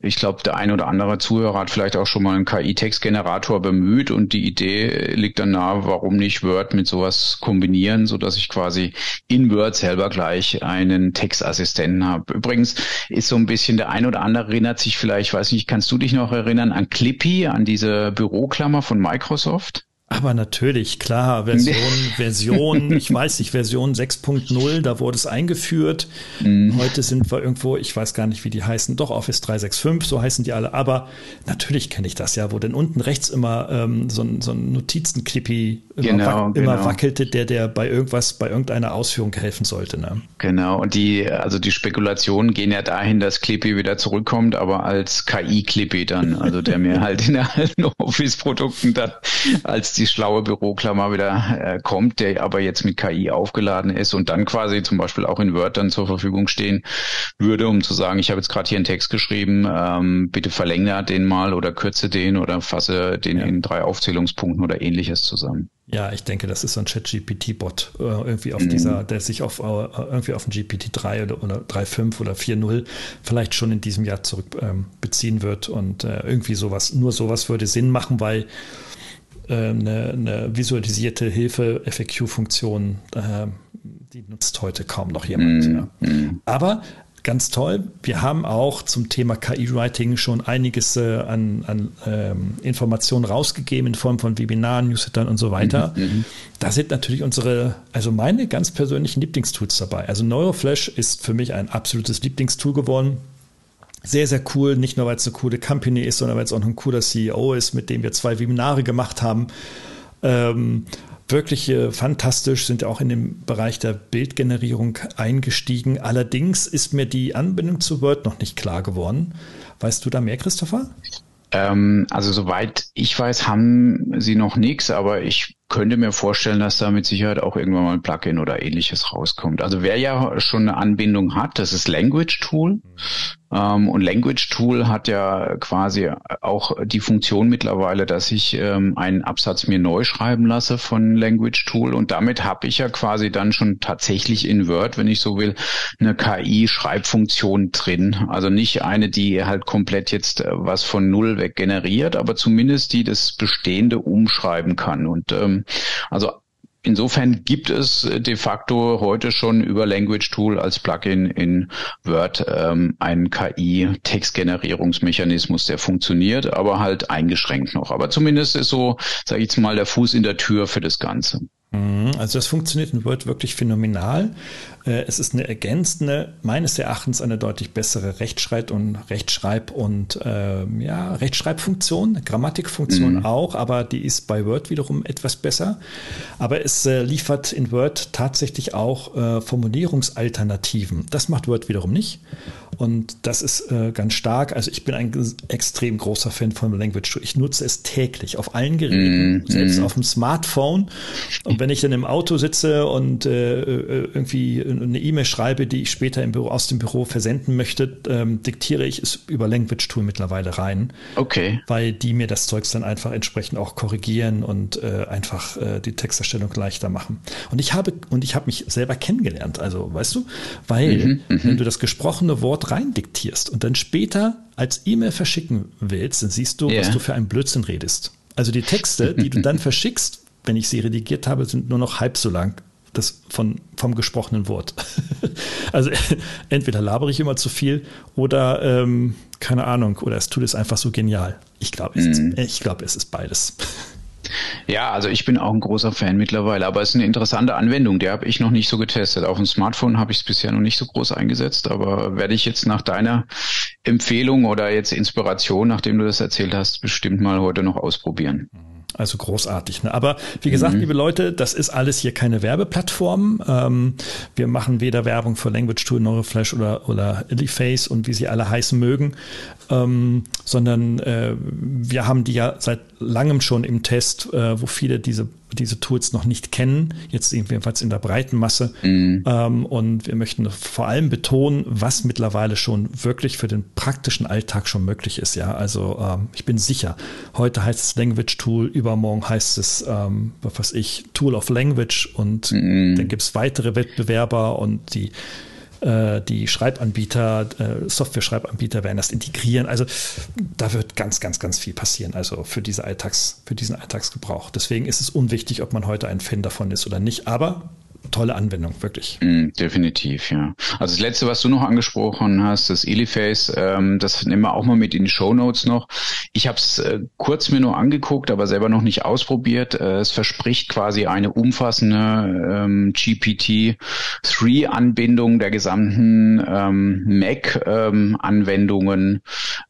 ich glaube, der ein oder andere Zuhörer hat vielleicht auch schon mal einen KI-Textgenerator bemüht und die Idee liegt dann nahe, warum nicht Word mit sowas kombinieren, so dass ich quasi in Word selber gleich einen Textassistenten habe. Übrigens ist so ein bisschen der ein oder andere erinnert sich vielleicht, weiß nicht, kannst du dich noch erinnern an Clippy, an diese Büroklammer von Microsoft? Aber natürlich, klar, Version, Version, [laughs] ich weiß nicht, Version 6.0, da wurde es eingeführt. Mm. Heute sind wir irgendwo, ich weiß gar nicht, wie die heißen, doch Office 365, so heißen die alle. Aber natürlich kenne ich das ja, wo denn unten rechts immer ähm, so ein, so ein Notizenknippi immer, genau, wac genau. immer wackelte, der, der bei irgendwas, bei irgendeiner Ausführung helfen sollte. Ne? Genau, und die, also die Spekulationen gehen ja dahin, dass Clippy wieder zurückkommt, aber als KI-Clippy dann, also der mir [laughs] halt in alten Office-Produkten dann als die schlaue Büroklammer wieder äh, kommt, der aber jetzt mit KI aufgeladen ist und dann quasi zum Beispiel auch in Word dann zur Verfügung stehen würde, um zu sagen, ich habe jetzt gerade hier einen Text geschrieben, ähm, bitte verlängere den mal oder kürze den oder fasse den ja. in drei Aufzählungspunkten oder ähnliches zusammen. Ja, ich denke, das ist so ein Chat-GPT-Bot, äh, irgendwie auf mhm. dieser, der sich auf äh, irgendwie auf ein GPT-3 oder, oder 3.5 oder 4.0 vielleicht schon in diesem Jahr zurück ähm, beziehen wird und äh, irgendwie sowas, nur sowas würde Sinn machen, weil eine, eine, visualisierte Hilfe, FAQ-Funktion, äh, die nutzt heute kaum noch jemand. Mm, ja. mm. Aber ganz toll. Wir haben auch zum Thema KI-Writing schon einiges äh, an, an ähm, Informationen rausgegeben in Form von Webinaren, Newslettern und so weiter. Mm, mm, da sind natürlich unsere, also meine ganz persönlichen Lieblingstools dabei. Also Neuroflash ist für mich ein absolutes Lieblingstool geworden sehr, sehr cool. Nicht nur, weil es eine coole Company ist, sondern weil es auch ein cooler CEO ist, mit dem wir zwei Webinare gemacht haben. Ähm, wirklich äh, fantastisch, sind auch in den Bereich der Bildgenerierung eingestiegen. Allerdings ist mir die Anbindung zu Word noch nicht klar geworden. Weißt du da mehr, Christopher? Ähm, also soweit ich weiß, haben sie noch nichts, aber ich könnte mir vorstellen, dass da mit Sicherheit auch irgendwann mal ein Plugin oder ähnliches rauskommt. Also wer ja schon eine Anbindung hat, das ist Language Tool. Ähm, und Language Tool hat ja quasi auch die Funktion mittlerweile, dass ich ähm, einen Absatz mir neu schreiben lasse von Language Tool. Und damit habe ich ja quasi dann schon tatsächlich in Word, wenn ich so will, eine KI-Schreibfunktion drin. Also nicht eine, die halt komplett jetzt äh, was von Null weg generiert, aber zumindest die das Bestehende umschreiben kann. Und ähm, also Insofern gibt es de facto heute schon über Language Tool als Plugin in Word ähm, einen KI-Textgenerierungsmechanismus, der funktioniert, aber halt eingeschränkt noch. Aber zumindest ist so, sage ich jetzt mal, der Fuß in der Tür für das Ganze. Mhm. Also das funktioniert in Word wirklich phänomenal. Äh, es ist eine ergänzende, meines Erachtens eine deutlich bessere Rechtschreib- und Rechtschreib- und äh, ja, Rechtschreibfunktion, Grammatikfunktion mhm. auch, aber die ist bei Word wiederum etwas besser. Aber es äh, liefert in Word tatsächlich auch äh, Formulierungsalternativen. Das macht Word wiederum nicht. Und das ist äh, ganz stark. Also ich bin ein extrem großer Fan von Language Tool. Ich nutze es täglich auf allen Geräten, mm, selbst mm. auf dem Smartphone. Und wenn ich dann im Auto sitze und äh, äh irgendwie eine E-Mail schreibe, die ich später im Büro, aus dem Büro versenden möchte, ähm, diktiere ich es über Language Tool mittlerweile rein. Okay. Weil die mir das Zeugs dann einfach entsprechend auch korrigieren und äh, einfach äh, die Texterstellung leichter machen. Und ich habe, und ich habe mich selber kennengelernt. Also, weißt du, weil mhm, mhm. wenn du das gesprochene Wort rein diktierst und dann später als E-Mail verschicken willst, dann siehst du, yeah. was du für einen Blödsinn redest. Also die Texte, die du dann [laughs] verschickst, wenn ich sie redigiert habe, sind nur noch halb so lang das von, vom gesprochenen Wort. [laughs] also [laughs] entweder labere ich immer zu viel oder ähm, keine Ahnung, oder es tut es einfach so genial. Ich glaube, es, mm. glaub, es ist beides. Ja, also ich bin auch ein großer Fan mittlerweile, aber es ist eine interessante Anwendung, die habe ich noch nicht so getestet. Auf dem Smartphone habe ich es bisher noch nicht so groß eingesetzt, aber werde ich jetzt nach deiner Empfehlung oder jetzt Inspiration, nachdem du das erzählt hast, bestimmt mal heute noch ausprobieren. Mhm. Also großartig. Ne? Aber wie gesagt, mhm. liebe Leute, das ist alles hier keine Werbeplattform. Ähm, wir machen weder Werbung für Language Tool, Neuroflash oder, oder Illyface und wie sie alle heißen mögen, ähm, sondern äh, wir haben die ja seit langem schon im Test, äh, wo viele diese diese Tools noch nicht kennen, jetzt jedenfalls in der breiten Masse. Mhm. Ähm, und wir möchten vor allem betonen, was mittlerweile schon wirklich für den praktischen Alltag schon möglich ist. Ja, also ähm, ich bin sicher, heute heißt es Language Tool, übermorgen heißt es, ähm, was weiß ich, Tool of Language und mhm. dann gibt es weitere Wettbewerber und die die Schreibanbieter, äh, Software-Schreibanbieter werden das integrieren. Also da wird ganz, ganz, ganz viel passieren. Also für diese Alltags, für diesen Alltagsgebrauch. Deswegen ist es unwichtig, ob man heute ein Fan davon ist oder nicht. Aber tolle Anwendung, wirklich. Mm, definitiv, ja. Also das letzte, was du noch angesprochen hast, das Eliface, ähm, das nehmen wir auch mal mit in die Show noch. Ich habe es äh, kurz mir nur angeguckt, aber selber noch nicht ausprobiert. Äh, es verspricht quasi eine umfassende ähm, GPT-3-Anbindung der gesamten ähm, Mac-Anwendungen,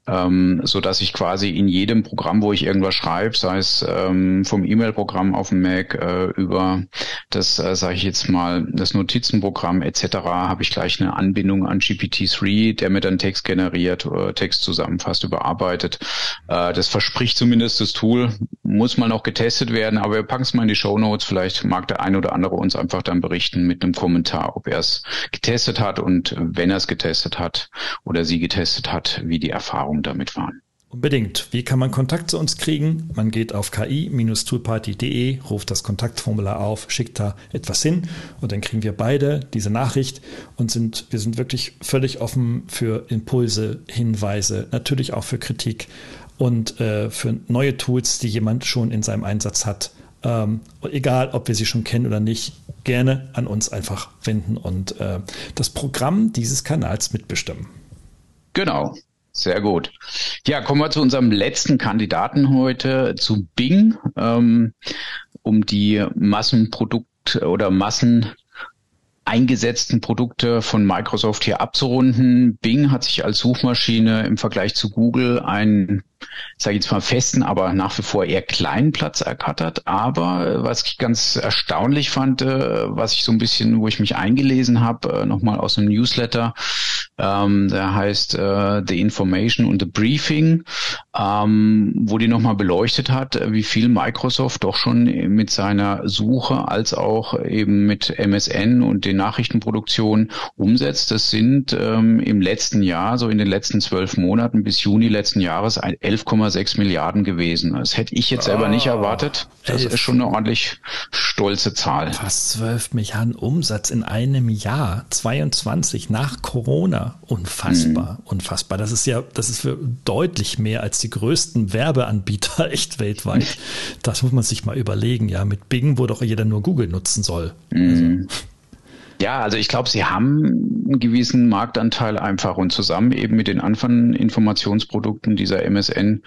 ähm, so dass ich quasi in jedem Programm, wo ich irgendwas schreibe, sei es ähm, vom E-Mail-Programm auf dem Mac äh, über das, äh, sage ich jetzt mal das Notizenprogramm etc., habe ich gleich eine Anbindung an GPT-3, der mir dann Text generiert, oder Text zusammenfasst, überarbeitet. Äh, das verspricht zumindest das Tool, muss mal noch getestet werden, aber wir packen es mal in die Show Notes. Vielleicht mag der ein oder andere uns einfach dann berichten mit einem Kommentar, ob er es getestet hat und wenn er es getestet hat oder sie getestet hat, wie die Erfahrungen damit waren. Unbedingt. Wie kann man Kontakt zu uns kriegen? Man geht auf ki-toolparty.de, ruft das Kontaktformular auf, schickt da etwas hin und dann kriegen wir beide diese Nachricht und sind, wir sind wirklich völlig offen für Impulse, Hinweise, natürlich auch für Kritik und äh, für neue Tools, die jemand schon in seinem Einsatz hat. Ähm, egal, ob wir sie schon kennen oder nicht, gerne an uns einfach wenden und äh, das Programm dieses Kanals mitbestimmen. Genau. Sehr gut. Ja, kommen wir zu unserem letzten Kandidaten heute, zu Bing, ähm, um die Massenprodukt oder Massen eingesetzten Produkte von Microsoft hier abzurunden. Bing hat sich als Suchmaschine im Vergleich zu Google einen, sage ich jetzt mal festen, aber nach wie vor eher kleinen Platz erkattert. Aber was ich ganz erstaunlich fand, äh, was ich so ein bisschen, wo ich mich eingelesen habe, äh, nochmal aus einem Newsletter, ähm, der heißt äh, The Information und The Briefing, ähm, wo die nochmal beleuchtet hat, wie viel Microsoft doch schon mit seiner Suche als auch eben mit MSN und den Nachrichtenproduktionen umsetzt. Das sind ähm, im letzten Jahr, so in den letzten zwölf Monaten bis Juni letzten Jahres 11,6 Milliarden gewesen. Das hätte ich jetzt selber oh, nicht erwartet. Das 11. ist schon eine ordentlich stolze Zahl. Fast 12 Milliarden Umsatz in einem Jahr, 22 nach Corona unfassbar, mhm. unfassbar. Das ist ja, das ist für deutlich mehr als die größten Werbeanbieter [laughs] echt weltweit. [laughs] Das muss man sich mal überlegen, ja, mit Bing, wo doch jeder nur Google nutzen soll. Mhm. Also. Ja, also ich glaube, sie haben einen gewissen Marktanteil einfach und zusammen eben mit den anderen Informationsprodukten dieser MSN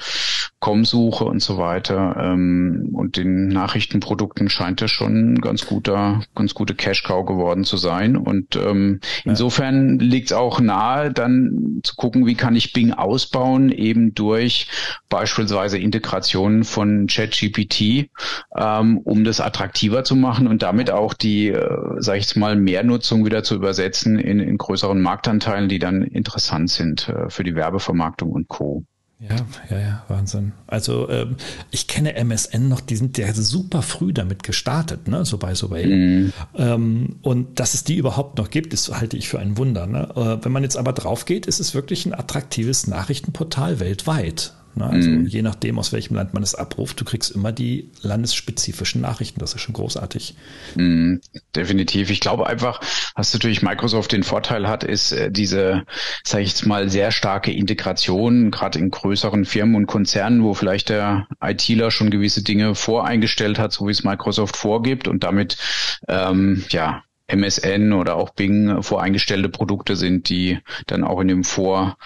Com-Suche und so weiter ähm, und den Nachrichtenprodukten scheint das schon ein ganz guter, ganz gute Cash-Cow geworden zu sein. Und ähm, ja. insofern liegt es auch nahe, dann zu gucken, wie kann ich Bing ausbauen, eben durch beispielsweise Integrationen von ChatGPT, ähm, um das attraktiver zu machen und damit auch die, äh, sage ich jetzt mal, Mehrnutzung wieder zu übersetzen in, in größeren Marktanteilen, die dann interessant sind äh, für die Werbevermarktung und Co. Ja, ja, ja, Wahnsinn. Also ähm, ich kenne MSN noch, die sind ja super früh damit gestartet, ne, so bei so bei. Mhm. Ähm, und dass es die überhaupt noch gibt, ist, halte ich für ein Wunder. Ne? Äh, wenn man jetzt aber drauf geht, ist es wirklich ein attraktives Nachrichtenportal weltweit. Ne? Also mhm. je nachdem, aus welchem Land man es abruft, du kriegst immer die landesspezifischen Nachrichten. Das ist schon großartig. Mhm, definitiv. Ich glaube einfach, was natürlich Microsoft den Vorteil hat, ist äh, diese, sage ich jetzt mal, sehr starke Integration, gerade in größeren Firmen und Konzernen, wo vielleicht der ITler schon gewisse Dinge voreingestellt hat, so wie es Microsoft vorgibt und damit ähm, ja MSN oder auch Bing voreingestellte Produkte sind, die dann auch in dem Vor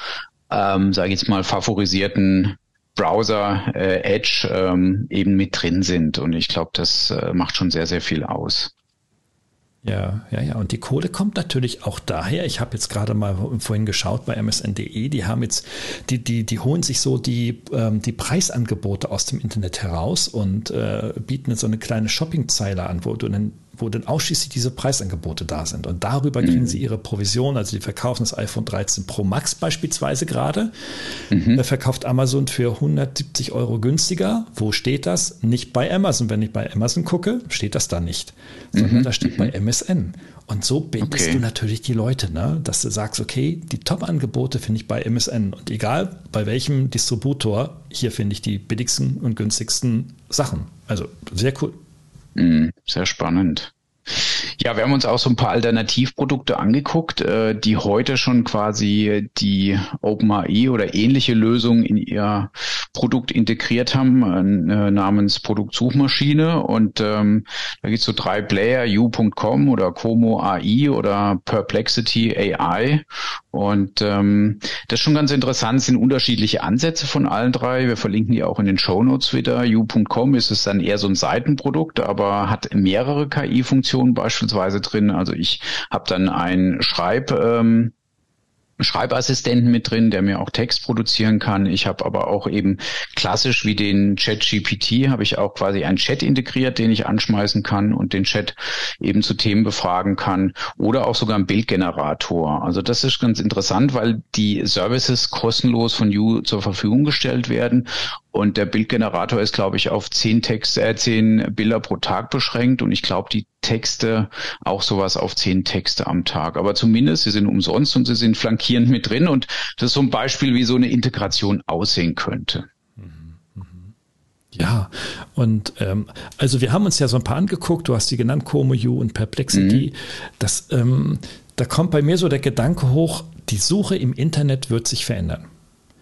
ähm, sage ich jetzt mal, favorisierten Browser äh, Edge ähm, eben mit drin sind. Und ich glaube, das äh, macht schon sehr, sehr viel aus. Ja, ja, ja. Und die Kohle kommt natürlich auch daher. Ich habe jetzt gerade mal vorhin geschaut bei MSN.de. Die haben jetzt, die, die, die holen sich so die, ähm, die Preisangebote aus dem Internet heraus und äh, bieten so eine kleine Shoppingzeile an, wo du dann wo dann ausschließlich diese Preisangebote da sind. Und darüber kriegen mhm. sie ihre Provision. Also die verkaufen das iPhone 13 Pro Max beispielsweise gerade. Mhm. verkauft Amazon für 170 Euro günstiger. Wo steht das? Nicht bei Amazon. Wenn ich bei Amazon gucke, steht das da nicht, sondern mhm. da steht bei MSN. Und so bindest okay. du natürlich die Leute, ne? dass du sagst, okay, die Top-Angebote finde ich bei MSN. Und egal bei welchem Distributor, hier finde ich die billigsten und günstigsten Sachen. Also sehr cool. Mhm, sehr spannend. Ja, wir haben uns auch so ein paar Alternativprodukte angeguckt, äh, die heute schon quasi die OpenAI oder ähnliche Lösungen in ihr Produkt integriert haben, äh, namens Produktsuchmaschine. Und ähm, da gibt es so drei Player, u.com oder Como AI oder Perplexity AI. Und ähm, das ist schon ganz interessant, es sind unterschiedliche Ansätze von allen drei. Wir verlinken die auch in den Show Notes wieder. U.com ist es dann eher so ein Seitenprodukt, aber hat mehrere KI-Funktionen beispielsweise drin. Also ich habe dann ein Schreib, ähm, Schreibassistenten mit drin, der mir auch Text produzieren kann. Ich habe aber auch eben klassisch wie den Chat GPT habe ich auch quasi einen Chat integriert, den ich anschmeißen kann und den Chat eben zu Themen befragen kann oder auch sogar einen Bildgenerator. Also das ist ganz interessant, weil die Services kostenlos von You zur Verfügung gestellt werden und der Bildgenerator ist, glaube ich, auf zehn Texte, äh, zehn Bilder pro Tag beschränkt. Und ich glaube, die Texte auch sowas auf zehn Texte am Tag. Aber zumindest, sie sind umsonst und sie sind flankierend mit drin. Und das ist so ein Beispiel, wie so eine Integration aussehen könnte. Ja, und ähm, also wir haben uns ja so ein paar angeguckt, du hast die genannt, Como.u und Perplexity. Mhm. Das, ähm, da kommt bei mir so der Gedanke hoch, die Suche im Internet wird sich verändern.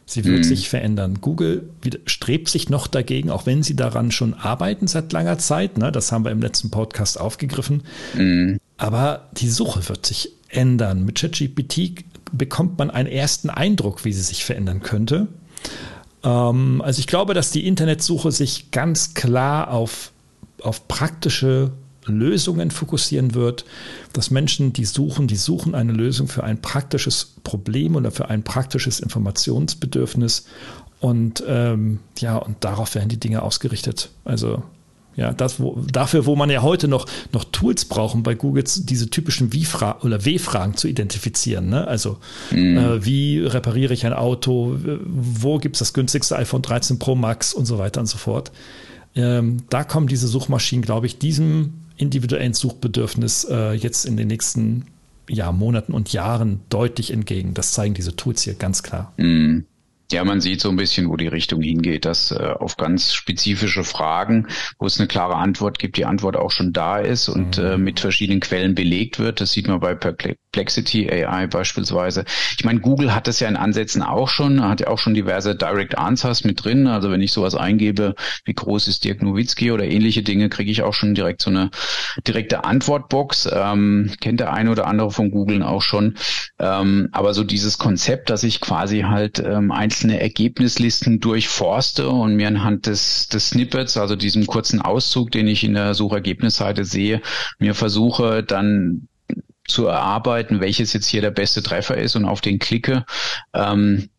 Sie wird mhm. sich verändern. Google strebt sich noch dagegen, auch wenn sie daran schon arbeiten seit langer Zeit. Ne? Das haben wir im letzten Podcast aufgegriffen. Mhm. Aber die Suche wird sich ändern. Mit ChatGPT bekommt man einen ersten Eindruck, wie sie sich verändern könnte. Ähm, also ich glaube, dass die Internetsuche sich ganz klar auf, auf praktische Lösungen fokussieren wird, dass Menschen, die suchen, die suchen eine Lösung für ein praktisches Problem oder für ein praktisches Informationsbedürfnis. Und ähm, ja, und darauf werden die Dinge ausgerichtet. Also ja, das, wo, dafür, wo man ja heute noch, noch Tools brauchen bei Google, diese typischen Wie-Fra oder W-Fragen zu identifizieren. Ne? Also, mhm. äh, wie repariere ich ein Auto? Wo gibt es das günstigste iPhone 13 Pro Max und so weiter und so fort? Ähm, da kommen diese Suchmaschinen, glaube ich, diesem individuellen Suchbedürfnis äh, jetzt in den nächsten ja, Monaten und Jahren deutlich entgegen. Das zeigen diese Tools hier ganz klar. Mm. Ja, man sieht so ein bisschen, wo die Richtung hingeht, dass äh, auf ganz spezifische Fragen, wo es eine klare Antwort gibt, die Antwort auch schon da ist und mhm. äh, mit verschiedenen Quellen belegt wird. Das sieht man bei Perplexity AI beispielsweise. Ich meine, Google hat das ja in Ansätzen auch schon, hat ja auch schon diverse Direct Answers mit drin. Also wenn ich sowas eingebe, wie groß ist Dirk Nowitzki oder ähnliche Dinge, kriege ich auch schon direkt so eine direkte Antwortbox. Ähm, kennt der eine oder andere von Google auch schon. Ähm, aber so dieses Konzept, dass ich quasi halt ähm, einzelne Ergebnislisten durchforste und mir anhand des, des Snippets, also diesem kurzen Auszug, den ich in der Suchergebnisseite sehe, mir versuche dann zu erarbeiten, welches jetzt hier der beste Treffer ist und auf den klicke. Ähm,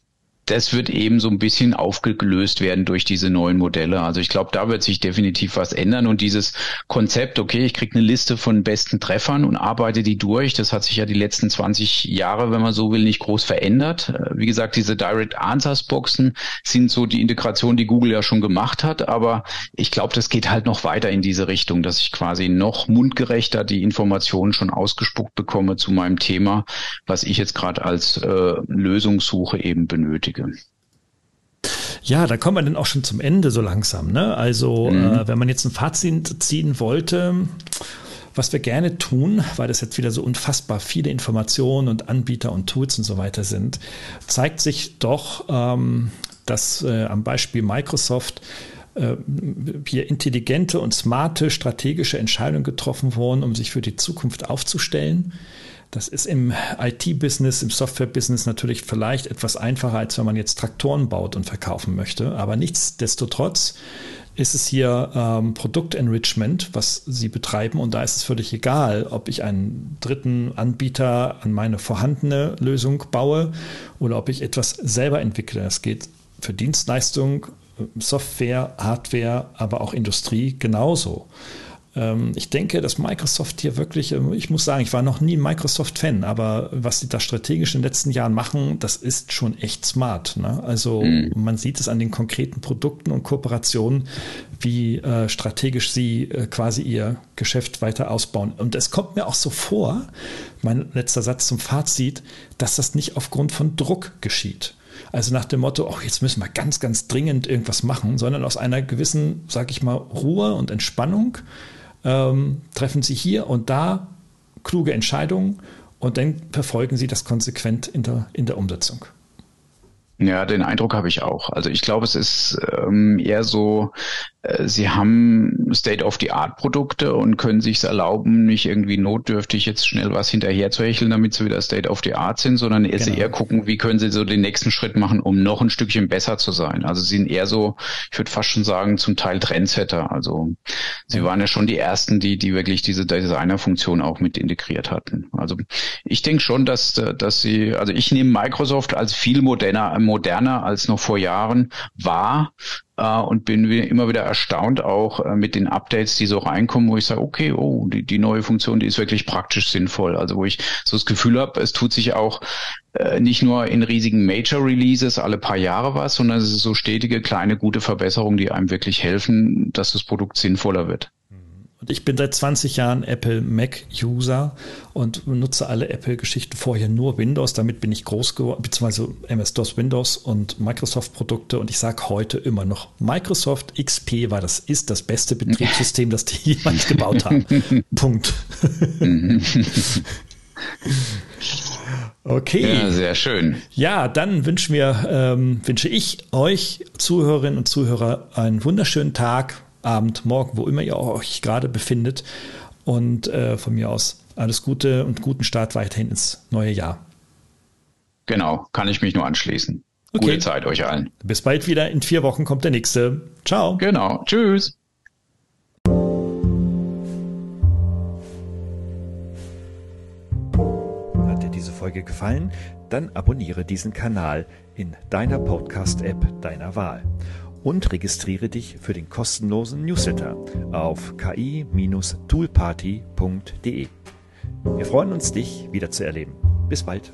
das wird eben so ein bisschen aufgelöst werden durch diese neuen Modelle. Also ich glaube, da wird sich definitiv was ändern und dieses Konzept, okay, ich kriege eine Liste von besten Treffern und arbeite die durch, das hat sich ja die letzten 20 Jahre, wenn man so will, nicht groß verändert. Äh, wie gesagt, diese Direct Answers Boxen sind so die Integration, die Google ja schon gemacht hat, aber ich glaube, das geht halt noch weiter in diese Richtung, dass ich quasi noch mundgerechter die Informationen schon ausgespuckt bekomme zu meinem Thema, was ich jetzt gerade als äh, Lösungssuche eben benötige. Richtige. Ja, da kommen wir dann auch schon zum Ende so langsam. Ne? Also, mhm. äh, wenn man jetzt ein Fazit ziehen wollte, was wir gerne tun, weil das jetzt wieder so unfassbar viele Informationen und Anbieter und Tools und so weiter sind, zeigt sich doch, ähm, dass äh, am Beispiel Microsoft äh, hier intelligente und smarte strategische Entscheidungen getroffen wurden, um sich für die Zukunft aufzustellen. Das ist im IT-Business, im Software-Business natürlich vielleicht etwas einfacher, als wenn man jetzt Traktoren baut und verkaufen möchte. Aber nichtsdestotrotz ist es hier ähm, Produktenrichment, was sie betreiben. Und da ist es völlig egal, ob ich einen dritten Anbieter an meine vorhandene Lösung baue oder ob ich etwas selber entwickle. Das geht für Dienstleistung, Software, Hardware, aber auch Industrie genauso. Ähm, ich denke, dass Microsoft hier wirklich, ähm, ich muss sagen, ich war noch nie Microsoft-Fan, aber was sie da strategisch in den letzten Jahren machen, das ist schon echt smart. Ne? Also mhm. man sieht es an den konkreten Produkten und Kooperationen, wie äh, strategisch sie äh, quasi ihr Geschäft weiter ausbauen. Und es kommt mir auch so vor, mein letzter Satz zum Fazit, dass das nicht aufgrund von Druck geschieht. Also nach dem Motto, oh, jetzt müssen wir ganz, ganz dringend irgendwas machen, sondern aus einer gewissen, sag ich mal, Ruhe und Entspannung ähm, treffen sie hier und da kluge Entscheidungen und dann verfolgen sie das konsequent in der, in der Umsetzung. Ja, den Eindruck habe ich auch. Also ich glaube, es ist ähm, eher so, sie haben State-of-the-Art-Produkte und können sich erlauben, nicht irgendwie notdürftig jetzt schnell was hinterher zu hecheln, damit sie wieder State-of-the-Art sind, sondern genau. eher gucken, wie können sie so den nächsten Schritt machen, um noch ein Stückchen besser zu sein. Also sie sind eher so, ich würde fast schon sagen, zum Teil Trendsetter. Also sie ja. waren ja schon die ersten, die, die wirklich diese Designer-Funktion auch mit integriert hatten. Also ich denke schon, dass, dass sie, also ich nehme Microsoft als viel moderner, moderner als noch vor Jahren wahr äh, und bin immer wieder erstaunt auch äh, mit den Updates, die so reinkommen, wo ich sage, okay, oh, die, die neue Funktion, die ist wirklich praktisch sinnvoll. Also wo ich so das Gefühl habe, es tut sich auch äh, nicht nur in riesigen Major Releases alle paar Jahre was, sondern es ist so stetige kleine gute Verbesserungen, die einem wirklich helfen, dass das Produkt sinnvoller wird. Und ich bin seit 20 Jahren Apple Mac User und nutze alle Apple-Geschichten vorher nur Windows. Damit bin ich groß geworden, beziehungsweise MS-DOS Windows und Microsoft-Produkte. Und ich sage heute immer noch, Microsoft XP war das, ist das beste Betriebssystem, das die [laughs] jemals gebaut haben. [laughs] Punkt. [laughs] Okay. Ja, sehr schön. Ja, dann wünschen wir, ähm, wünsche ich euch Zuhörerinnen und Zuhörer einen wunderschönen Tag Abend, Morgen, wo immer ihr euch gerade befindet. Und äh, von mir aus alles Gute und guten Start weiterhin ins neue Jahr. Genau, kann ich mich nur anschließen. Okay. Gute Zeit euch allen. Bis bald wieder. In vier Wochen kommt der nächste. Ciao. Genau. Tschüss. Hat dir diese Folge gefallen? Dann abonniere diesen Kanal in deiner Podcast-App deiner Wahl und registriere dich für den kostenlosen Newsletter auf ki-toolparty.de. Wir freuen uns, dich wieder zu erleben. Bis bald.